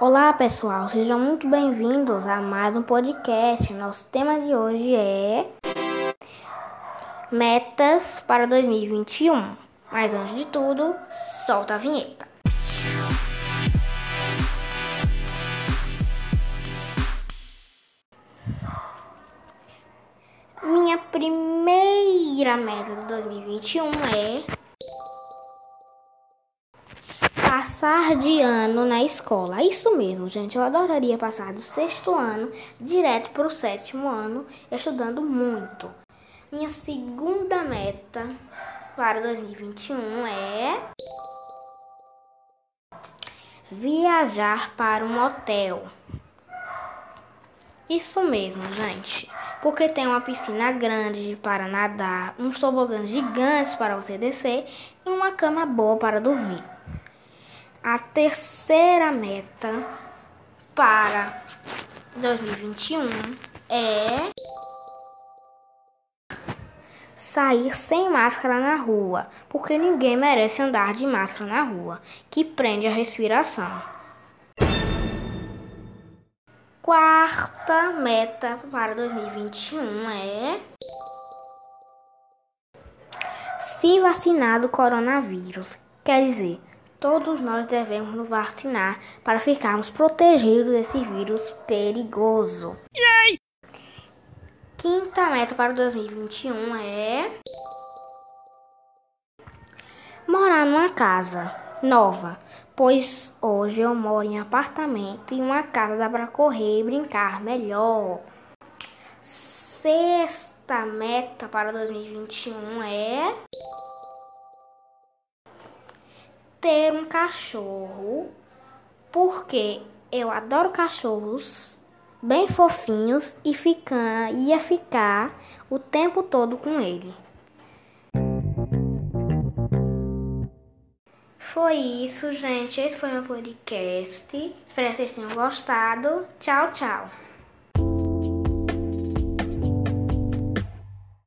Olá pessoal, sejam muito bem-vindos a mais um podcast. Nosso tema de hoje é Metas para 2021. Mas antes de tudo, solta a vinheta. Minha primeira meta de 2021 é Passar de ano na escola. Isso mesmo, gente. Eu adoraria passar do sexto ano direto para o sétimo ano, estudando muito. Minha segunda meta para 2021 é viajar para um hotel. Isso mesmo, gente. Porque tem uma piscina grande para nadar, uns tobogãs gigantes para você descer e uma cama boa para dormir. A terceira meta para 2021 é sair sem máscara na rua, porque ninguém merece andar de máscara na rua, que prende a respiração. Quarta meta para 2021 é se vacinar do coronavírus. Quer dizer, Todos nós devemos nos vacinar para ficarmos protegidos desse vírus perigoso. Yay! Quinta meta para 2021 é morar numa casa nova, pois hoje eu moro em apartamento e uma casa dá para correr e brincar melhor. Sexta meta para 2021 é ter um cachorro, porque eu adoro cachorros bem fofinhos e ficar, ia ficar o tempo todo com ele. Foi isso, gente. Esse foi meu podcast. Espero que vocês tenham gostado. Tchau, tchau.